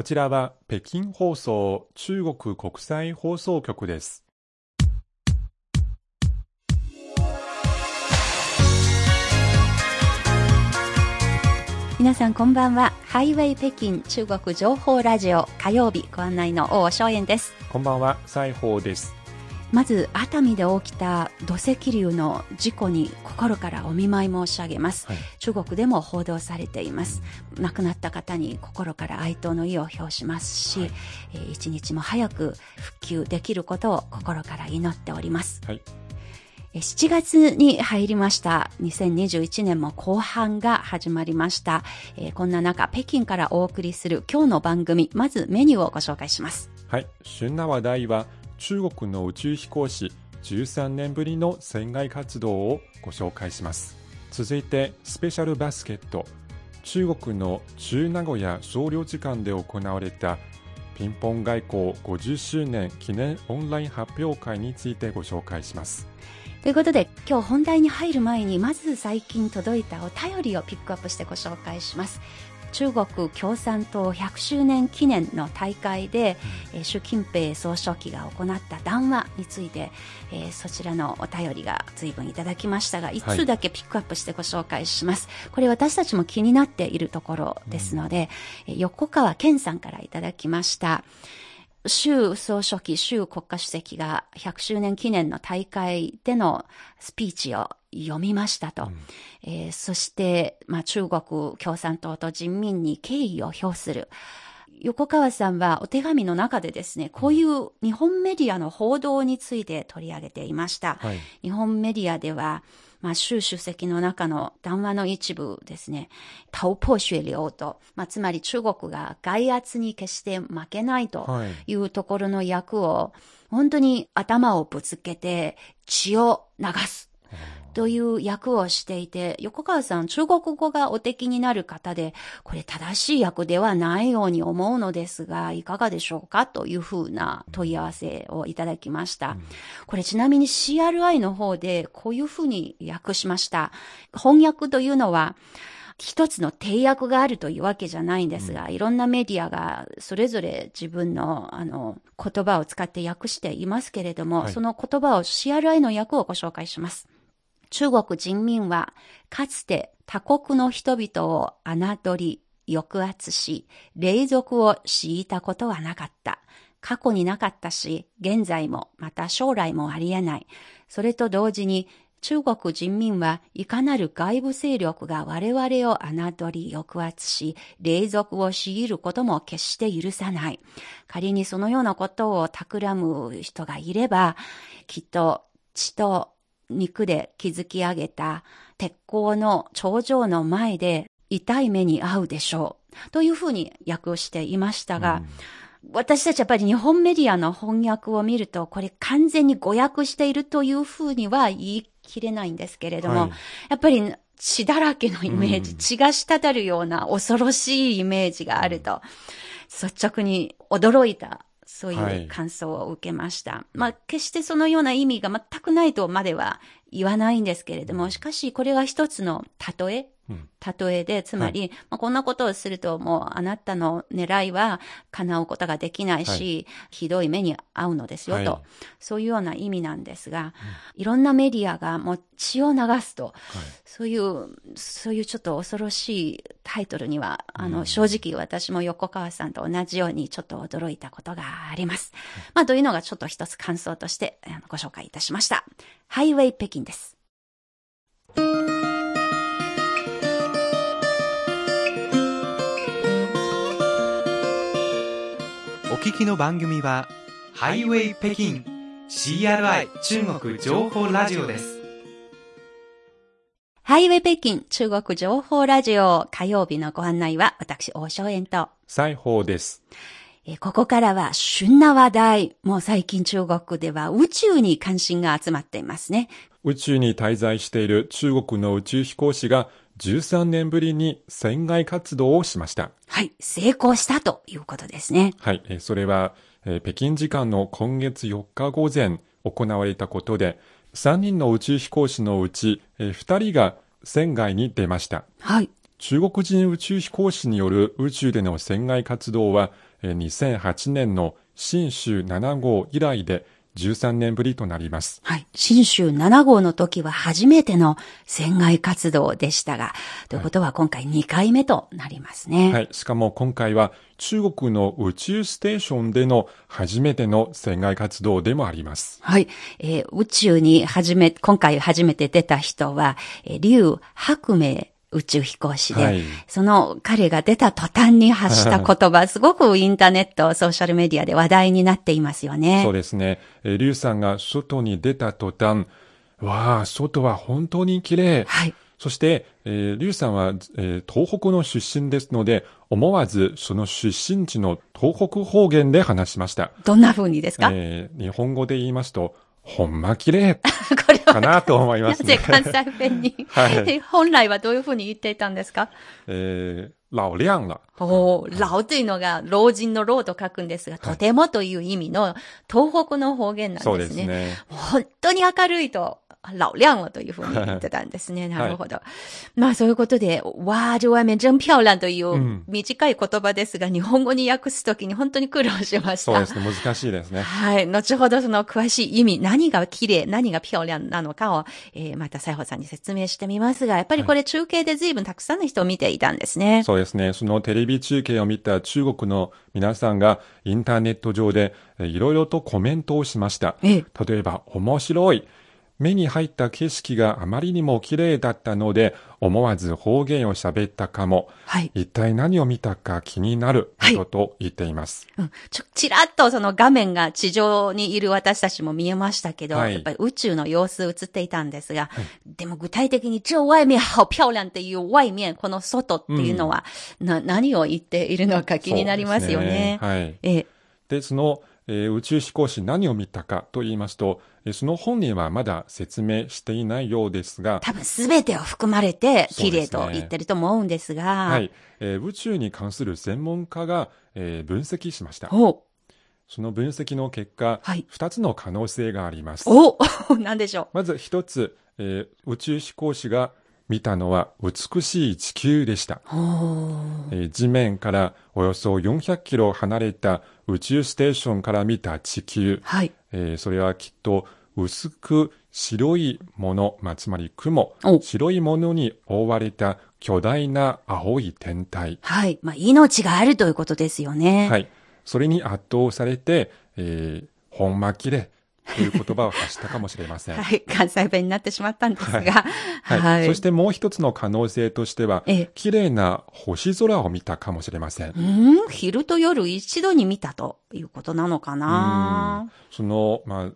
こちらは北京放送中国国際放送局です。皆さんこんばんは。ハイウェイ北京中国情報ラジオ火曜日ご案内の大正円です。こんばんは、西宝です。まず熱海で起きた土石流の事故に心からお見舞い申し上げます、はい、中国でも報道されています亡くなった方に心から哀悼の意を表しますし、はい、えー、一日も早く復旧できることを心から祈っております、はい7月に入りました。2021年も後半が始まりました。えー、こんな中、北京からお送りする今日の番組、まずメニューをご紹介します。はい。旬な話題は、中国の宇宙飛行士13年ぶりの船外活動をご紹介します。続いてスペシャルバスケット。中国の中名古屋総領事館で行われたピンポン外交50周年記念オンライン発表会についてご紹介します。ということで今日本題に入る前にまず最近届いたお便りをピックアップしてご紹介します。中国共産党100周年記念の大会で、うん、習近平総書記が行った談話について、えー、そちらのお便りが随分いただきましたが一通だけピックアップしてご紹介します、はい、これ私たちも気になっているところですので、うん、横川健さんからいただきました習総書記、習国家主席が100周年記念の大会でのスピーチを読みましたと。うん、えー、そして、まあ、中国共産党と人民に敬意を表する。横川さんはお手紙の中でですね、こういう日本メディアの報道について取り上げていました。はい、日本メディアでは、まあ、習主席の中の談話の一部ですね、逃破血流と、まあ、つまり中国が外圧に決して負けないというところの役を、本当に頭をぶつけて血を流す。という役をしていて、横川さん、中国語がお敵になる方で、これ正しい役ではないように思うのですが、いかがでしょうかというふうな問い合わせをいただきました。これちなみに CRI の方でこういうふうに訳しました。翻訳というのは、一つの定訳があるというわけじゃないんですが、うん、いろんなメディアがそれぞれ自分のあの言葉を使って訳していますけれども、はい、その言葉を CRI の訳をご紹介します。中国人民はかつて他国の人々を侮り、抑圧し、霊俗を敷いたことはなかった。過去になかったし、現在も、また将来もありえない。それと同時に、中国人民はいかなる外部勢力が我々を侮り抑圧し、霊俗を強いることも決して許さない。仮にそのようなことを企む人がいれば、きっと血と肉で築き上げた鉄鋼の頂上の前で痛い目に遭うでしょう。というふうに訳していましたが、うん、私たちやっぱり日本メディアの翻訳を見ると、これ完全に誤訳しているというふうには言い切れないんですけれども、はい、やっぱり血だらけのイメージ、うん、血が滴るような恐ろしいイメージがあると、率直に驚いたそういう感想を受けました。はい、まあ、決してそのような意味が全くないとまでは言わないんですけれども、しかしこれが一つの例え例えで、つまり、はい、まあ、こんなことをするともうあなたの狙いは叶うことができないし、はい、ひどい目に遭うのですよと、はい、そういうような意味なんですが、うん、いろんなメディアがもう血を流すと、そういう、そういうちょっと恐ろしいタイトルには、あの、正直私も横川さんと同じようにちょっと驚いたことがあります。まあ、というのがちょっと一つ感想としてご紹介いたしました。ハイウェイ北京です。聞きの番組はハイウェイ北京 CRI 中国情報ラジオです。ハイウェイ北京中国情報ラジオ火曜日のご案内は私、大正円と西宝です。ここからは旬な話題。もう最近中国では宇宙に関心が集まっていますね。宇宙に滞在している中国の宇宙飛行士が13年ぶりに船外活動をしました。はい、成功したということですね。はい、それは、北京時間の今月4日午前行われたことで、3人の宇宙飛行士のうち、2人が船外に出ました。はい。中国人宇宙飛行士による宇宙での船外活動は、えー2008年の新州7号以来で13年ぶりとなります。はい。新州7号の時は初めての船外活動でしたが、ということは今回2回目となりますね。はい。しかも今回は中国の宇宙ステーションでの初めての船外活動でもあります。はい。えー宇宙に初め、今回初めて出た人は、えー劉白明宇宙飛行士で、はいその彼が出た途端に発した 言葉、すごくインターネット、ソーシャルメディアで話題になっていますよね。そうですね。えー、リュウさんが外に出た途端、わあ、外は本当に綺麗。はい。そして、えー、リュウさんは、えー東北の出身ですので、思わずその出身地の東北方言で話しました。どんな風にですか、えー日本語で言いますと、ほんま綺麗 これはかなと思いますね。なぜ関西弁に、はい本来はどういうふうに言っていたんですか？えー、老亮了。おー老というのが老人の老と書くんですが、とてもという意味の東北の方言なんそうでね。ですすね。本当に明るいと、老亮了と いうふうに言ってたんですね。なるほど。まあそういうことで、わー、这外面真漂亮といううん短い言葉ですが、日本語に訳すときに本当に苦労しました。そうですね。難しいですね。はい。後ほどその詳しい意味、何が綺麗、何が漂亮なのかを、えー、また西郷さんに説明してみますが、やっぱりこれ中継で随分たくさんの人を見ていたんですね。そうですね。そのテレビ中継を見た中国の皆さんがインターネット上でえーいろいろとコメントをしました。ええ例えば、面白い。目に入った景色があまりにも綺麗だったので、思わず方言を喋ったかも。はい。一体何を見たか気になる？はいなどと言っています。うん、ちょ、ちらっとその画面が地上にいる私たちも見えましたけど、はいやっぱり宇宙の様子映っていたんですが、でも具体的に、这外面好漂亮っていう外面、この外っていうのは、な、何を言っているのか気になりますよね。ねはい。え、で、その、えー宇宙飛行士何を見たかと言いますと、えーその本人はまだ説明していないようですが、多分すべてを含まれて綺麗と言ってると思うんですが、はい、えー宇宙に関する専門家が、えー分析しました。お、その分析の結果、はい。2つの可能性があります。お、なんでしょまず1つ、えー宇宙飛行士が見たのは美しい地球でした。えー地面からおよそ400キロ離れた宇宙ステーションから見た地球。はい。えーそれはきっと薄く白いもの、まあ、つまり雲お、白いものに覆われた巨大な青い天体。はい。まあ、命があるということですよね。はい。それに圧倒されて、えー、ほんという言葉を発したかもしれません。はい。関西弁になってしまったんですが。はい。はい。そしてもう一つの可能性としてはええ、綺麗な星空を見たかもしれません。うん？昼と夜一度に見たということなのかな？その、まあ、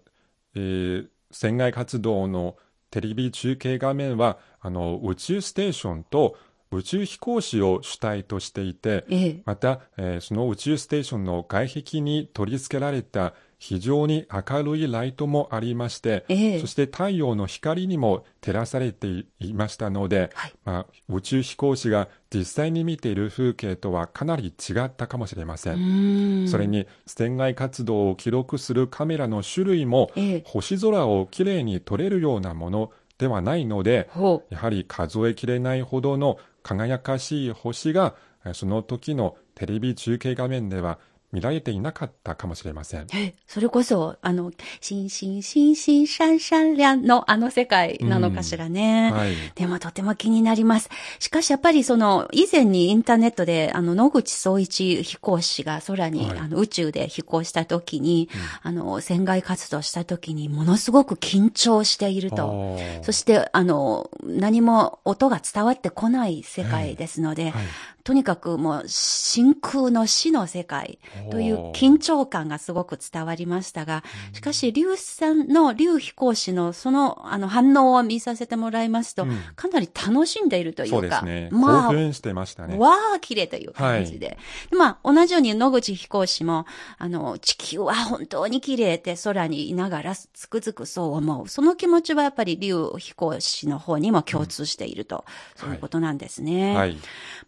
えー、船外活動のテレビ中継画面は、あの、宇宙ステーションと宇宙飛行士を主体としていて、ええ。また、えーその宇宙ステーションの外壁に取り付けられた非常に明るいライトもありまして、ええそして太陽の光にも照らされていいましたので、はいまあ、宇宙飛行士が実際に見ている風景とはかなり違ったかもしれません。うんそれに、船外活動を記録するカメラの種類も、ええ星空をきれいに撮れるようなものではないので。やはり数えきれないほどの輝かしい星が、えその時のテレビ中継画面では見られていなかったかもしれません。え、それこそ、あの、星星星星シャンシャンリャンのあの世界なのかしらね。はい。でもとても気になります。しかしやっぱりその以前にインターネットであの野口聡一飛行士が空に、はいあの宇宙で飛行した時に、あの船外活動した時にものすごく緊張していると。そしてあの何も音が伝わってこない世界ですので、はいとにかくもう真空の死の世界という緊張感がすごく伝わりましたが、しかし、劉さんの、劉飛行士のその、あの、反応を見させてもらいますと、うんかなり楽しんでいるというか、そうですね。まあ、興奮してましたね。わあ、綺麗という感じで。でまあ、同じように野口飛行士も、あの、地球は本当に綺麗って空にいながらつくづくそう思う。その気持ちはやっぱり劉飛行士の方にも共通していると、そういうことなんですね。はい。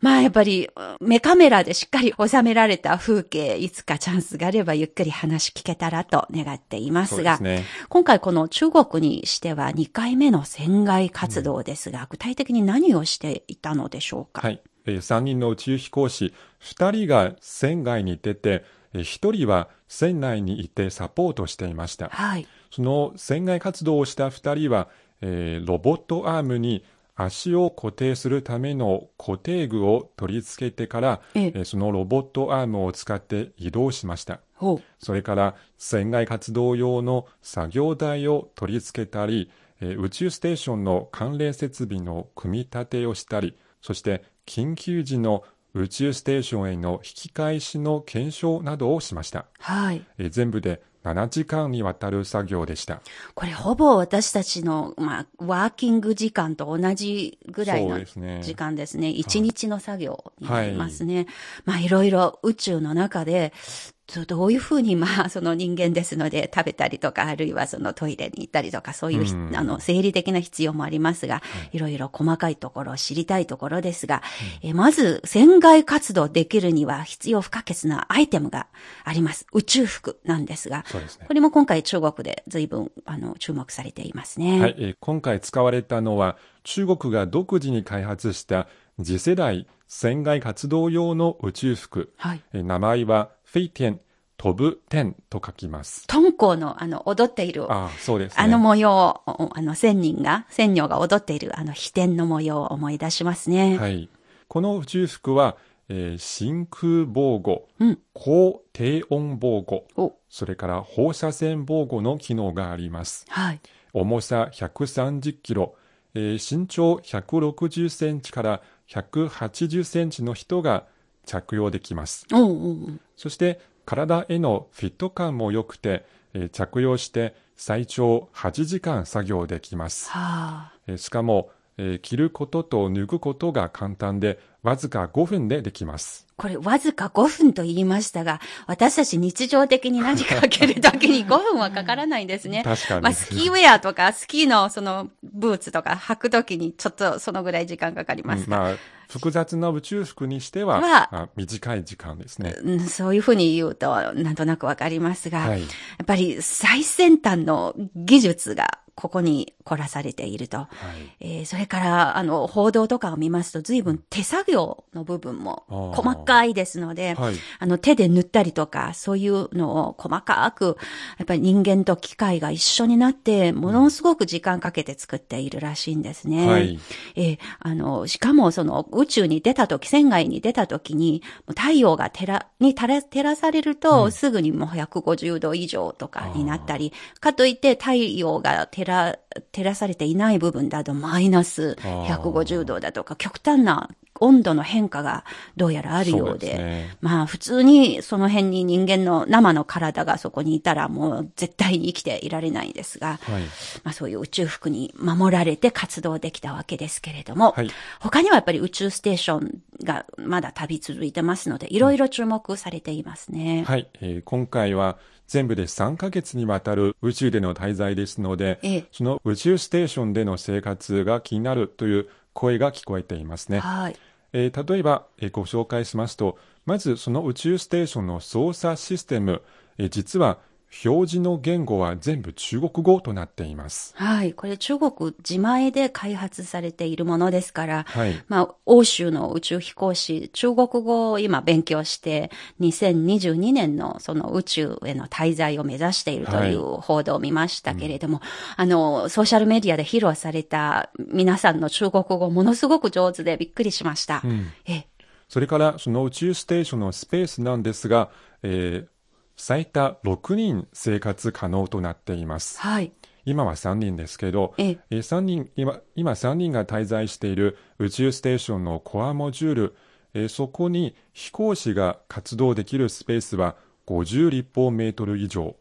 まあ、やっぱりり、目カメラでしっかり収められた風景、いつかチャンスがあればゆっくり話聞けたらと願っていますが、すね。今回この中国にしては2回目の船外活動ですが、具体的に何をしていたのでしょうか？はい。えー3人の宇宙飛行士、2人が船外に出て、えー1人は船内にいてサポートしていました。はい。その船外活動をした2人は、えーロボットアームに足を固定するための固定具を取り付けてから、えそのロボットアームを使って移動しました。それから船外活動用の作業台を取り付けたり、えー宇宙ステーションの関連設備の組み立てをしたり、そして緊急時の宇宙ステーションへの引き返しの検証などをしました。はい。えー全部で7時間にわたる作業でした。これほぼ私たちの、まあ、ワーキング時間と同じぐらいのですね時間ですね。一日の作業になりますね。まあ、いろいろ宇宙の中で、どどういうふうに、まあ、その人間ですので食べたりとか、あるいはそのトイレに行ったりとか、そういうひ、うんあの、生理的な必要もありますが、いろいろ細かいところを知りたいところですが、えまず、船外活動できるには必要不可欠なアイテムがあります。宇宙服なんですが、そうですねこれも今回中国で随分、あの、注目されていますね。はい、えー今回使われたのは中国が独自に開発した次世代船外活動用の宇宙服。はい。えー名前はフェイテン、飛ぶ天と書きます。トンコウの、あの、踊っている、あああ、そうですね。の模様、おあの、仙人が、仙女が踊っている、あの、飛天の模様を思い出しますね。はい。この宇宙服は、えー真空防護、うん高低温防護、お、それから放射線防護の機能があります。はい。重さ130キロ、えー身長160センチから180センチの人が着用できます。おうおうおうそして体へのフィット感も良くて、えー着用して最長8時間作業できます。はあ。えーしかも、えー着ることと脱ぐことが簡単で、わずか5分でできます。これ、わずか5分と言いましたが、私たち日常的に何かけるときに 5分はかからないんですね。確かにまあ、スキーウェアとか、スキーのその、ブーツとか履くときに、ちょっとそのぐらい時間かかりますが。うんまあ、複雑な宇宙服にしては、はあ短い時間ですね。うんそういうふうに言うと、なんとなくわかりますが、はいやっぱり最先端の技術がここに凝らされていると。はい。えーそれから、あの、報道とかを見ますと、随分手作業の部分も細かいですので、はい。あの、手で塗ったりとか、そういうのを細かく、やっぱり人間と機械が一緒になって、ものすごく時間かけて作っているらしいんですね。はい。えーあの、しかもその宇宙に出た時、船外に出た時に、もう太陽が照ら、に照ら照らされると、すぐにもう150度以上とかになったり、かといって太陽が照ら、照らされていない部分だとマイナスあー。150度だとか、極端な温度の変化がどうやらあるようそうで、ね。まあ普通にその辺に人間の生の体がそこにいたらもう絶対に生きていられないんですが、はい。まあそういう宇宙服に守られて活動できたわけですけれども、はい。他にはやっぱり宇宙ステーションがまだ旅続いてますので、いろいろ注目されていますね。はい、えー今回は全部で3ヶ月にわたる宇宙での滞在ですので、ええその宇宙ステーションでの生活が気になるという声が聞こえていますね。はい。えー例えば、えーご紹介しますと、まずその宇宙ステーションの操作システム、えー実は表示の言語は全部中国語となっています。はい。これ中国自前で開発されているものですから、はい。まあ、欧州の宇宙飛行士、中国語を今勉強して、2022年のその宇宙への滞在を目指しているという報道を見ましたけれども、あの、ソーシャルメディアで披露された皆さんの中国語、ものすごく上手でびっくりしました。うんえそれから、その宇宙ステーションのスペースなんですが、えー最多6人生活可能となっています。はい。今は3人ですけど、えええー3人今今3人が滞在している宇宙ステーションのコアモジュール、えーそこに飛行士が活動できるスペースは50立方メートル以上、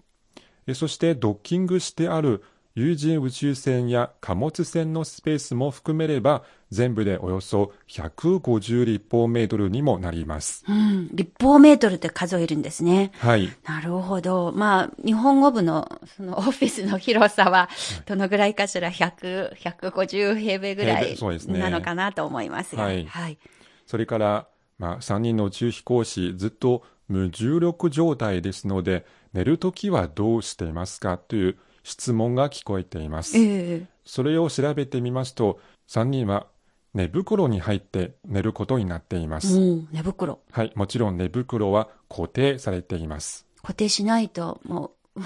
えーそしてドッキングしてある有人宇宙船や貨物船のスペースも含めれば全部でおよそ150立方メートルにもなります。うん。立方メートルって数えるんですね。はい。なるほど。まあ、日本語部の、そのオフィスの広さは、どのぐらいかしら、100、150平米ぐらい平米そうですねなのかなと思いますが。はいはい。それからまあ、3人の宇宙飛行士ずっと無重力状態ですので、寝るときはどうしていますか？という質問が聞こえています。ええそれを調べてみますと、3人は寝袋に入って寝ることになっています。うん、寝袋。はい、もちろん寝袋は固定されています。固定しないと、もう、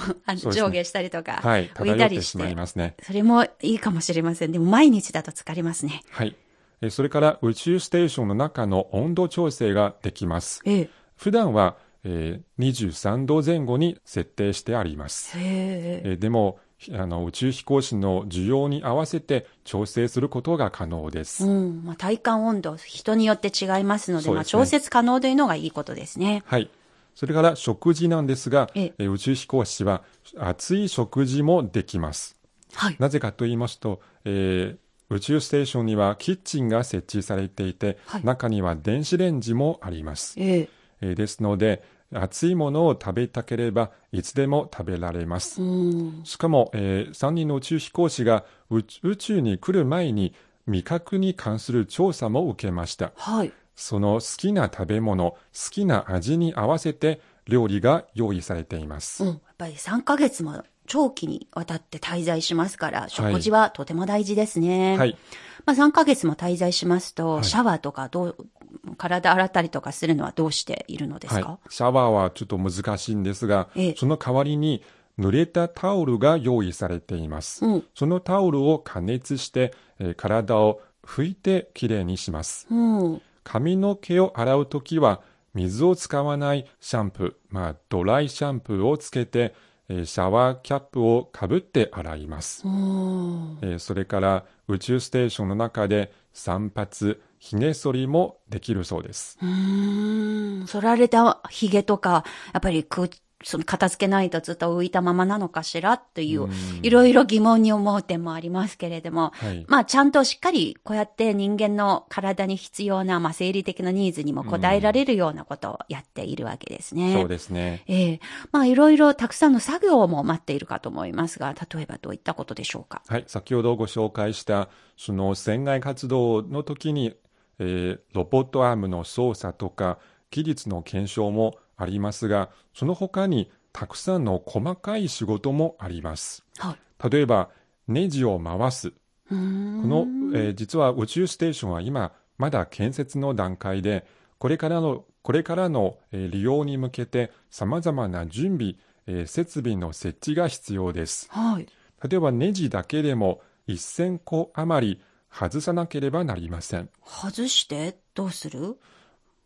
上下したりとか、はい、浮いたりし。てしてまいますね。それもいいかもしれません。でも毎日だと疲れますね。はい。えそれから宇宙ステーションの中の温度調整ができます。ええ。普段は、えー23度前後に設定してあります。へえ。えーでもひあの宇宙飛行士の需要に合わせて調整することが可能です。うん。まあ、体感温度、人によって違いますので、ですね調節可能というのがいいことですね。はい。それから食事なんですが、え宇宙飛行士は熱い食事もできます。はい。なぜかと言いますと、えー宇宙ステーションにはキッチンが設置されていて、はい中には電子レンジもあります。ええ。えーですので、熱いものを食べたければいつでも食べられます。うん。しかも、え3人の宇宙飛行士が宇宇宙に来る前に味覚に関する調査も受けました。はい。その好きな食べ物、好きな味に合わせて料理が用意されています。うん。やっぱり3ヶ月も長期にわたって滞在しますから、食事はとても大事ですね。はい。まあ3ヶ月も滞在しますと、はいシャワーとかどう、体洗ったりとかするのはどうしているのですはいか、。シャワーはちょっと難しいんですが、ええその代わりに濡れたタオルが用意されています。うん。そのタオルを加熱して、えー体を拭いてきれいにします。うん。髪の毛を洗うときは水を使わないシャンプー、まあ、ドライシャンプーをつけて、えーシャワーキャップをかぶって洗います。うん。えーそれから宇宙ステーションの中で散髪、髭剃りもできるそうです。うん。剃られた髭とか、やっぱりくその片付けないとずっと浮いたままなのかしらっていううん、いろいろ疑問に思う点もありますけれども、はい。まあちゃんとしっかりこうやって人間の体に必要な、まあ生理的なニーズにも応えられるようなことをやっているわけですね。そうですね。ええまあいろいろたくさんの作業も待っているかと思いますが、例えばどういったことでしょうか？はい。先ほどご紹介した、その船外活動の時に、えーロボットアームの操作とか、技術の検証もありますが、その他にたくさんの細かい仕事もあります。はい。例えば、ネジを回す。この、えー実は宇宙ステーションは今、まだ建設の段階で、これからの、これからの、えー利用に向けて様々な準備、えー設備の設置が必要です。はい。例えばネジだけでも1000個余り外さなければなりません。外してどうする？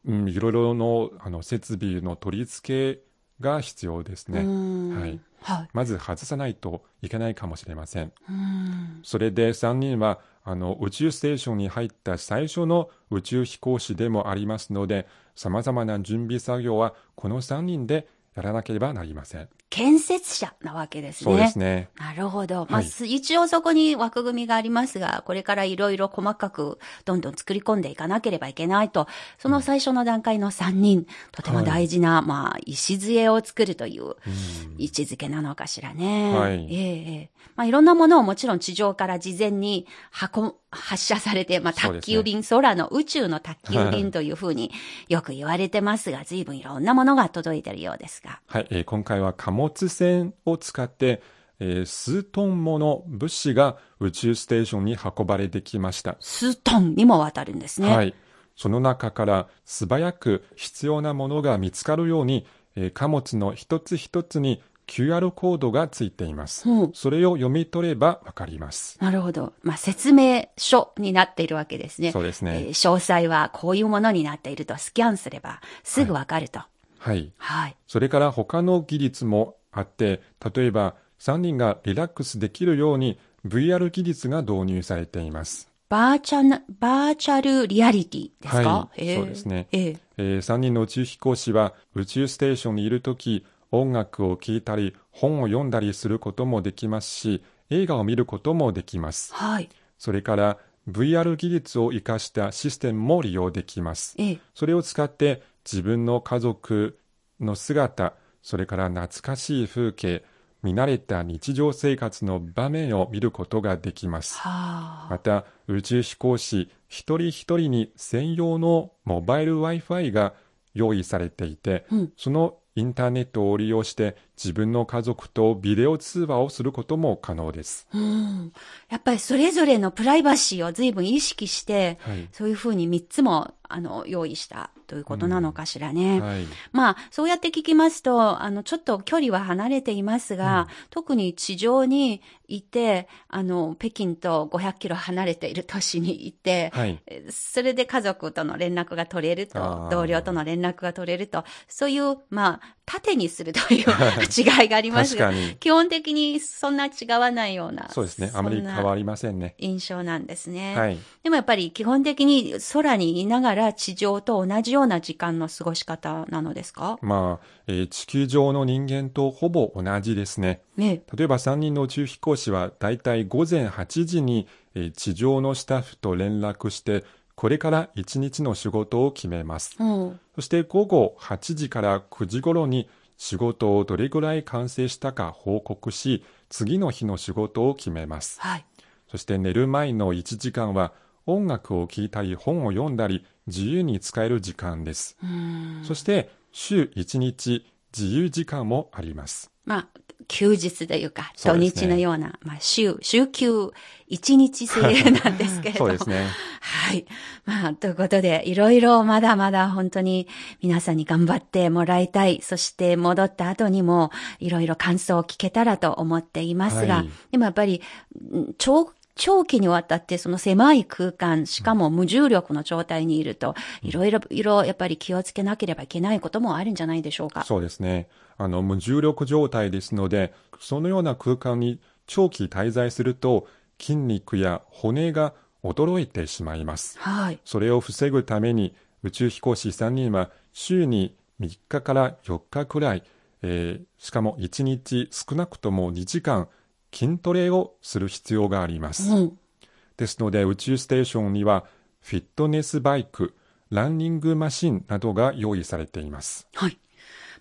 うん、いろいろのあの設備の取り付けが必要ですね。んはい。はい。まず外さないといけないかもしれません。それで3人はあの宇宙ステーションに入った最初の宇宙飛行士でもありますので、様々な準備作業はこの3人でやらなければなりません。建設者なわけですね。そうですね。なるほど。まあ、はいす一応そこに枠組みがありますが、これからいろいろ細かくどんどん作り込んでいかなければいけないと、その最初の段階の3人、とても大事な、まあ、礎を作るといううん位置づけなのかしらね。はいええええまあ、いろんなものをもちろん地上から事前に運、発射されて、まあ、宅急便、空の宇宙の宅急便というふうによく言われてますが、随分いろんなものが届いているようですが。はい、えー今回は貨物船を使って、えー数トンもの物資が宇宙ステーションに運ばれてきました。数トンにもわたるんですね。はい。その中から素早く必要なものが見つかるように、えー貨物の一つ一つに QR コードがついています。うんそれを読み取ればわかります。なるほど。まあ、説明書になっているわけですね。そうですねえー詳細はこういうものになっているとスキャンすればすぐわかると。はい。はい。それから他の技術もあって、例えば3人がリラックスできるように VR 技術が導入されています。バーチャル、バーチャルリアリティですか、はいえーそうですねえええー3人の宇宙飛行士は宇宙ステーションにいるとき、音楽を聴いたり、本を読んだりすることもできますし、映画を見ることもできます。はい。それから VR 技術を活かしたシステムも利用できます。ええそれを使って自分の家族の姿、それから懐かしい風景、見慣れた日常生活の場面を見ることができます。はあ。また宇宙飛行士一人一人に専用のモバイル Wi-Fi が用意されていて、うんそのインターネットを利用して自分の家族とビデオ通話をすることも可能です。うん。やっぱりそれぞれのプライバシーを随分意識して、はい。そういうふうに3つも、あの、用意したということなのかしらね。はい。まあ、そうやって聞きますと、あの、ちょっと距離は離れていますが、特に地上にいて、あの、北京と500キロ離れている都市にいて、はい。えそれで家族との連絡が取れると同僚との連絡が取れると、そういう、まあ、縦にするという違いがありますが。基本的にそんな違わないような、そうですね。あまり変わりませんね。印象なんですね。はい。でもやっぱり基本的に空にいながら地上と同じような時間の過ごし方なのですか？まあ、えー地球上の人間とほぼ同じですね。ね例えば3人の宇宙飛行士はだいたい午前8時に、えー地上のスタッフと連絡して、これから1日の仕事を決めます。うん。そして午後8時から9時頃に仕事をどれぐらい完成したか報告し、次の日の仕事を決めます。はい。そして寝る前の1時間は音楽を聴いたり本を読んだり自由に使える時間です。うん。そして週1日自由時間もあります。まあ、休日というか、土日のような、まあ、週、週休一日制なんですけれども。そうですね。はい。まあ、ということで、いろいろまだまだ本当に皆さんに頑張ってもらいたい。そして戻った後にもいろいろ感想を聞けたらと思っていますが、はいでもやっぱり、ん長長期にわたってその狭い空間、しかも無重力の状態にいると、いろいろ、いろやっぱり気をつけなければいけないこともあるんじゃないでしょうか。そうですね。あの、無重力状態ですので、そのような空間に長期滞在すると、筋肉や骨が衰えてしまいます。はい。それを防ぐために、宇宙飛行士3人は週に3日から4日くらい、えーしかも1日少なくとも2時間筋トレをする必要があります。うん。ですので宇宙ステーションにはフィットネスバイク、ランニングマシンなどが用意されています。はい。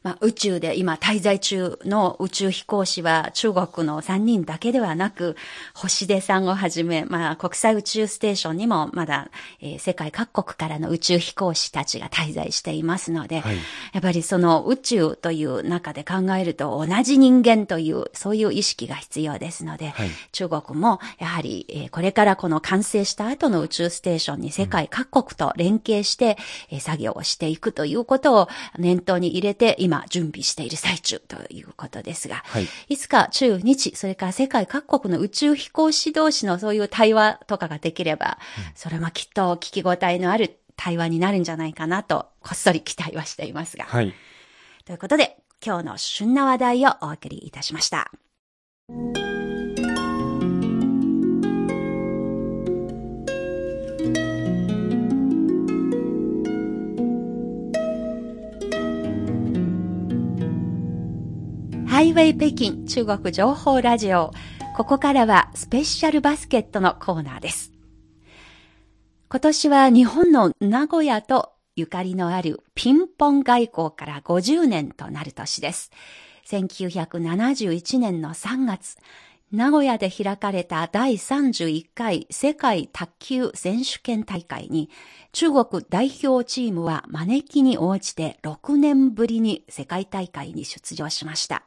まあ、宇宙で今滞在中の宇宙飛行士は中国の3人だけではなく、星出さんをはじめ、まあ、国際宇宙ステーションにもまだ、えー世界各国からの宇宙飛行士たちが滞在していますので、はい。やっぱりその宇宙という中で考えると同じ人間という、そういう意識が必要ですので、はい。中国もやはり、えーこれからこの完成した後の宇宙ステーションに世界各国と連携して、えー作業をしていくということを念頭に入れて今準備している最中ということですが、はいいつか中日、それから世界各国の宇宙飛行士同士のそういう対話とかができれば、それもきっと聞き応えのある対話になるんじゃないかなと、こっそり期待はしていますが。はい。ということで、今日の旬な話題をお送りいたしました。ハイウェイ北京中国情報ラジオ。ここからはスペシャルバスケットのコーナーです。今年は日本の名古屋とゆかりのあるピンポン外交から50年となる年です。1971年の3月、名古屋で開かれた第31回世界卓球選手権大会に中国代表チームは招きに応じて6年ぶりに世界大会に出場しました。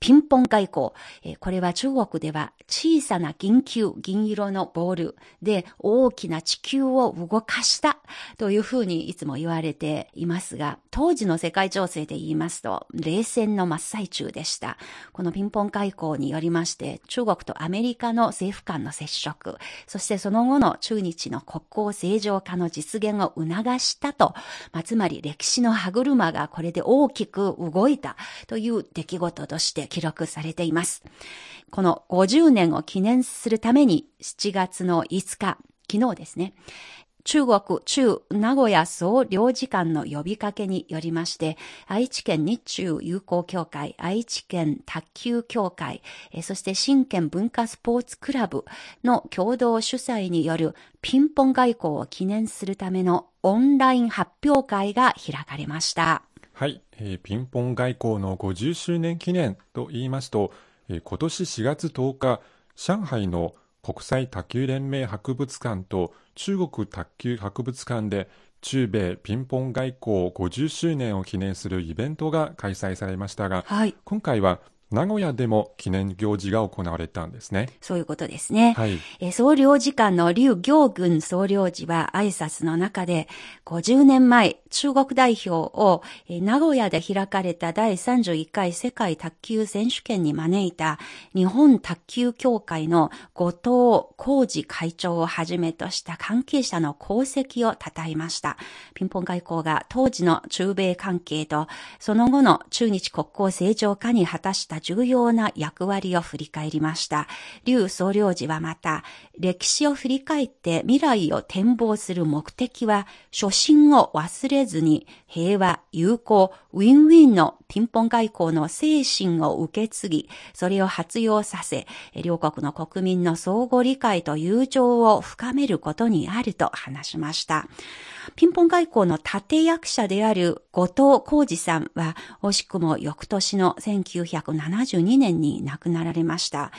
ピンポン外交。えこれは中国では小さな銀球、銀色のボールで大きな地球を動かしたというふうにいつも言われていますが、当時の世界情勢で言いますと、冷戦の真っ最中でした。このピンポン外交によりまして、中国とアメリカの政府間の接触、そしてその後の中日の国交正常化の実現を促したと、まあ、つまり歴史の歯車がこれで大きく動いたという出来事として記録されています。この50年を記念するために7月の5日、昨日ですね、中国中名古屋総領事館の呼びかけによりまして、愛知県日中友好協会、愛知県卓球協会、そして新県文化スポーツクラブの共同主催によるピンポン外交を記念するためのオンライン発表会が開かれました。はい、えーピンポン外交の50周年記念と言いますと、えー今年4月10日、上海の国際卓球連盟博物館と中国卓球博物館で中米ピンポン外交50周年を記念するイベントが開催されましたが、はい。今回は名古屋でも記念行事が行われたんですね。そういうことですね。はい。えー総領事館の劉行軍総領事は挨拶の中で、50年前、中国代表を、えー名古屋で開かれた第31回世界卓球選手権に招いた日本卓球協会の後藤浩二会長をはじめとした関係者の功績を称えました。ピンポン外交が当時の中米関係とその後の中日国交正常化に果たした重要な役割を振り返りました。劉総領事はまた、歴史を振り返って未来を展望する目的は、初心を忘れずに平和、友好、ウィンウィンのピンポン外交の精神を受け継ぎ、それを発揚させ、両国の国民の相互理解と友情を深めることにあると話しました。ピンポン外交の立役者である後藤浩二さんは、惜しくも翌年の1972年に亡くなられました。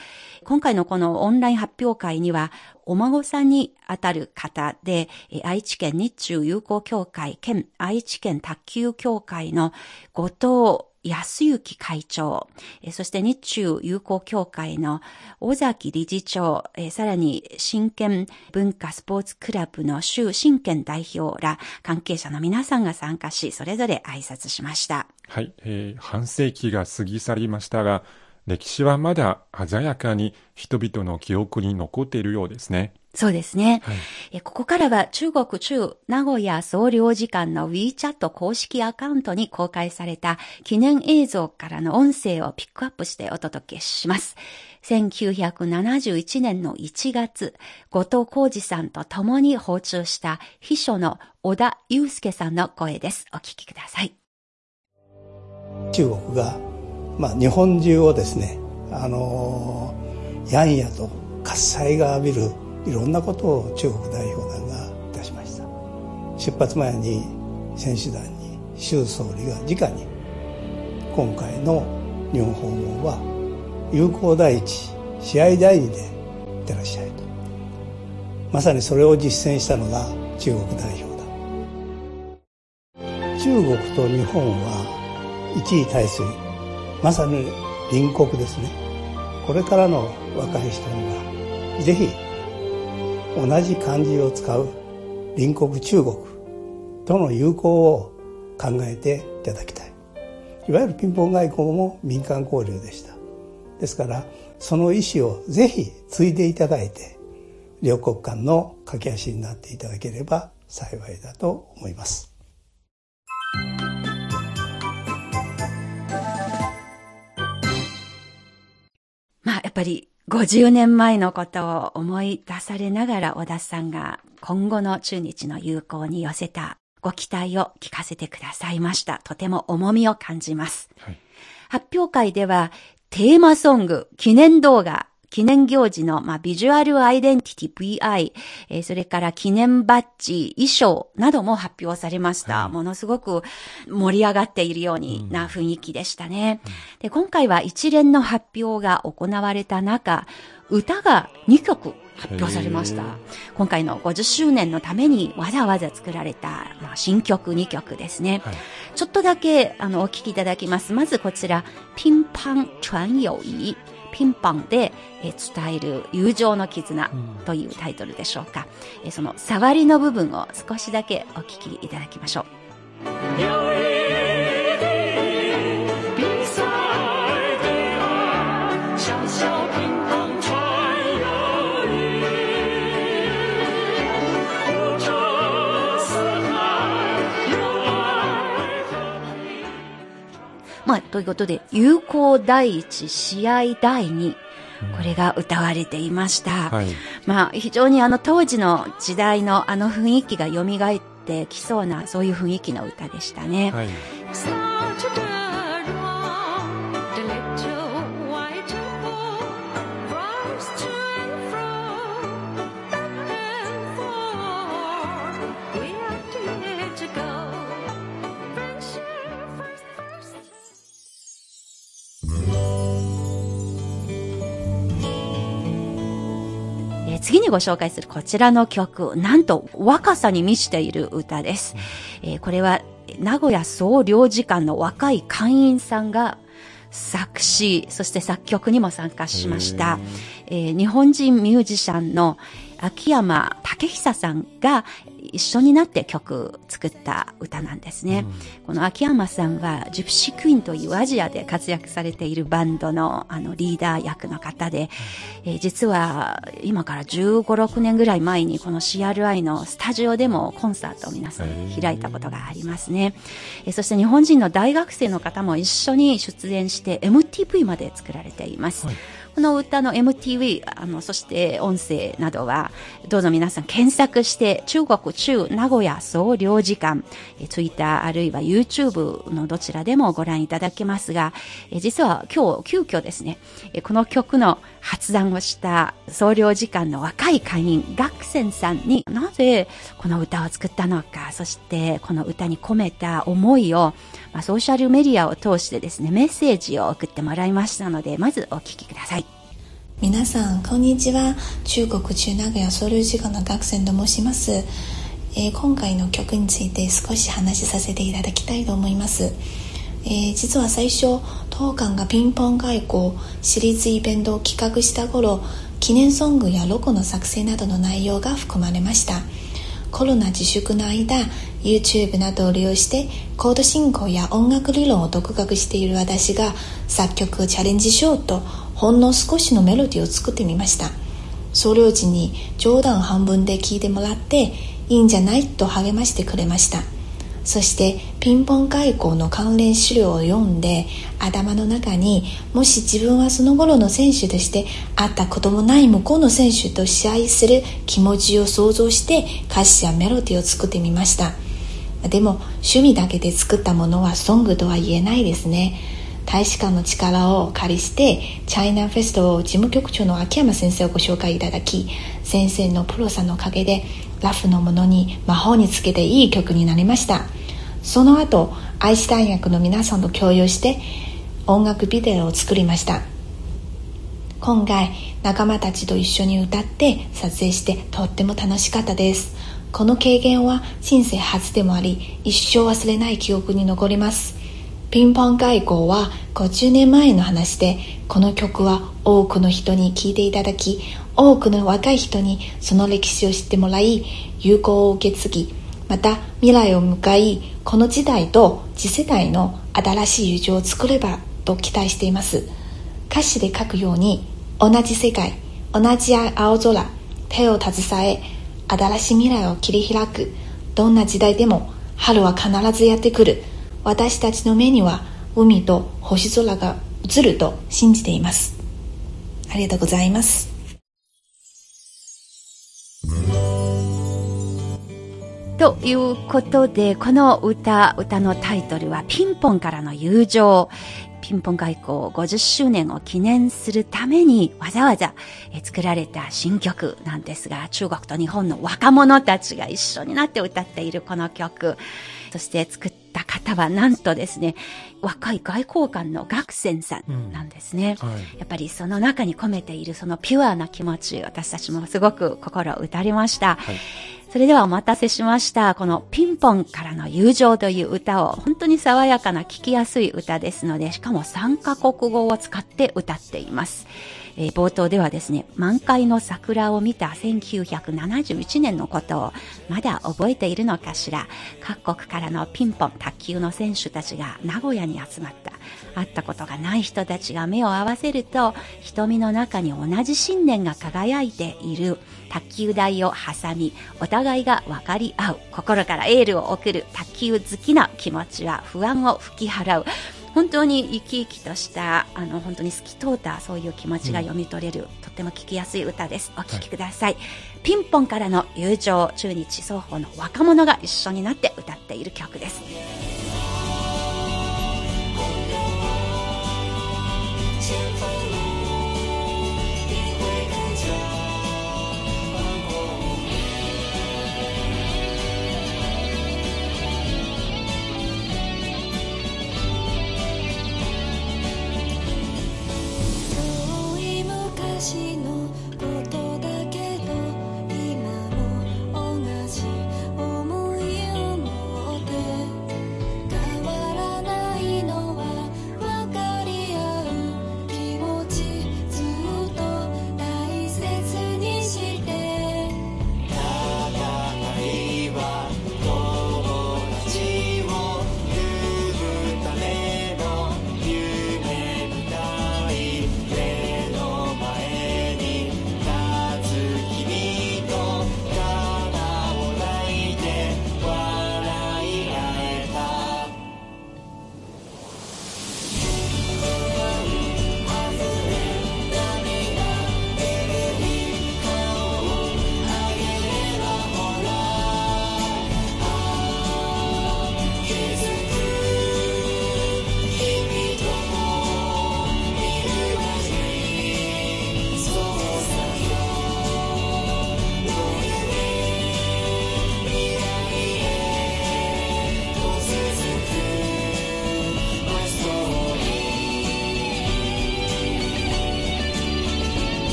今回のこのオンライン発表会には、お孫さんにあたる方で、愛知県日中友好協会兼愛知県卓球協会の後藤安幸会長、そして日中友好協会の尾崎理事長、さらに新県文化スポーツクラブの周新県代表ら関係者の皆さんが参加し、それぞれ挨拶しました。はい、えー半世紀が過ぎ去りましたが、歴史はまだ鮮やかに人々の記憶に残っているようですね。そうですね。はい。えここからは中国中名古屋総領事館の WeChat 公式アカウントに公開された記念映像からの音声をピックアップしてお届けします。1971年の1月、後藤浩二さんと共に訪中した秘書の小田祐介さんの声です。お聞きください。中国が、まあ、日本中をですね、あのー、やんやと喝采が浴びるいろんなことを中国代表団がいたしました。出発前に選手団に習総理が直に今回の日本訪問は友好第一試合第二でいってらっしゃいと。まさにそれを実践したのが中国代表だ中国と日本は一位体制まさに隣国ですね。これからの若い人にはぜひ同じ漢字を使う隣国中国との友好を考えていただきたい。いわゆるピンポン外交も民間交流でした。ですからその意思をぜひ継いでいただいて両国間の架け橋になっていただければ幸いだと思います。ぱり50年前のことを思い出されながら小田さんが今後の中日の友好に寄せたご期待を聞かせてくださいました。とても重みを感じます。はい。発表会ではテーマソング、記念動画、記念行事の、まあ、ビジュアルアイデンティティ VI、えーそれから記念バッジ、衣装なども発表されました。はいものすごく盛り上がっているようにな雰囲気でしたね。で、今回は一連の発表が行われた中、歌が2曲発表されました。今回の50周年のためにわざわざ作られた、まあ、新曲2曲ですね。はい。ちょっとだけ、あの、お聞きいただきます。まずこちら、ピンパン传友谊。ピンパンで、えー伝える友情の絆うんというタイトルでしょうか。えーその触りの部分を少しだけお聞きいただきましょう。まあ、ということで、友好第一、試合第二。これが歌われていました。はい。まあ、非常にあの当時の時代のあの雰囲気が蘇ってきそうな、そういう雰囲気の歌でしたね。はい。次にご紹介するこちらの曲、なんと若さに満ちている歌です。えーこれは名古屋総領事館の若い会員さんが作詞、そして作曲にも参加しました。えー日本人ミュージシャンの秋山武久さんが一緒になって曲作った歌なんですね。この秋山さんはジプシークイーンというアジアで活躍されているバンドのあのリーダー役の方で、えー実は今から15、6年ぐらい前にこの CRI のスタジオでもコンサートを皆さん開いたことがありますね。えーそして日本人の大学生の方も一緒に出演して MTV まで作られています。この歌の MTV、あの、そして音声などは、どうぞ皆さん検索して、中国中名古屋総領事館、Twitter あるいは YouTube のどちらでもご覧いただけますが、え実は今日、急遽ですね、この曲の発案をした総領事館の若い会員、ガクセンさんになぜこの歌を作ったのか、そしてこの歌に込めた思いを、まあ、ソーシャルメディアを通してですね、メッセージを送ってもらいましたので、まずお聞きください。皆さんこんにちは。中国中名古屋総領事館の学生と申します、えー今回の曲について少し話しさせていただきたいと思います、えー実は最初当館がピンポン外交シリーズイベントを企画した頃記念ソングやロゴの作成などの内容が含まれました。コロナ自粛の間 YouTube などを利用してコード進行や音楽理論を独学している私が作曲をチャレンジしようとほんの少しのメロディーを作ってみました。総領事に冗談半分で聞いてもらっていいんじゃない？と励ましてくれました。そしてピンポン外交の関連資料を読んで頭の中にもし自分はその頃の選手として会ったこともない向こうの選手と試合する気持ちを想像して歌詞やメロディーを作ってみました。でも趣味だけで作ったものはソングとは言えないですね。大使館の力を借りしてチャイナフェストを事務局長の秋山先生をご紹介いただき先生のプロさんのおかげでラフのものに魔法につけていい曲になりました。その後愛知大学の皆さんと共有して音楽ビデオを作りました。今回仲間たちと一緒に歌って撮影してとっても楽しかったです。この経験は人生初でもあり一生忘れない記憶に残ります。ピンポン外交は50年前の話でこの曲は多くの人に聴いていただき多くの若い人にその歴史を知ってもらい友好を受け継ぎまた未来を向かいこの時代と次世代の新しい友情を作ればと期待しています。歌詞で書くように同じ世界同じ青空手を携え新しい未来を切り開く。どんな時代でも春は必ずやってくる。私たちの目には海と星空が映ると信じています。ありがとうございます。ということで、この歌、歌のタイトルはピンポンからの友情。ピンポン外交50周年を記念するためにわざわざ作られた新曲なんですが、中国と日本の若者たちが一緒になって歌っているこの曲。そして作った方はなんとですね、若い外交官の学生さんなんですね。はいやっぱりその中に込めているそのピュアな気持ち、私たちもすごく心打たれました。はいそれではお待たせしました。このピンポンからの友情という歌を本当に爽やかな聴きやすい歌ですので、しかも3カ国語を使って歌っています。えー冒頭ではですね、満開の桜を見た1971年のことをまだ覚えているのかしら？各国からのピンポン卓球の選手たちが名古屋に集まった。会ったことがない人たちが目を合わせると、瞳の中に同じ信念が輝いている。卓球台を挟み、お互いが分かり合う。心からエールを送る卓球好きな気持ちは不安を吹き払う。本当に生き生きとした、あの、本当に透き通ったそういう気持ちが読み取れる、とっても聞きやすい歌です。お聴きください。ピンポンからの友情、中日双方の若者が一緒になって歌っている曲です。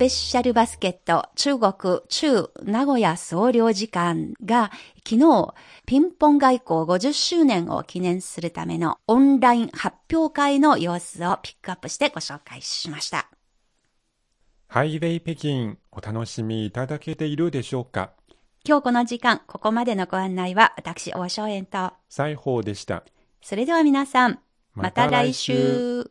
ペシャルバスケット中国中名古屋総領事館が昨日、ピンポン外交50周年を記念するためのオンライン発表会の様子をピックアップしてご紹介しました。ハイウェイ北京、お楽しみいただけているでしょうか？今日この時間、ここまでのご案内は私、大正円と、西宝でした。それでは皆さん、また来週週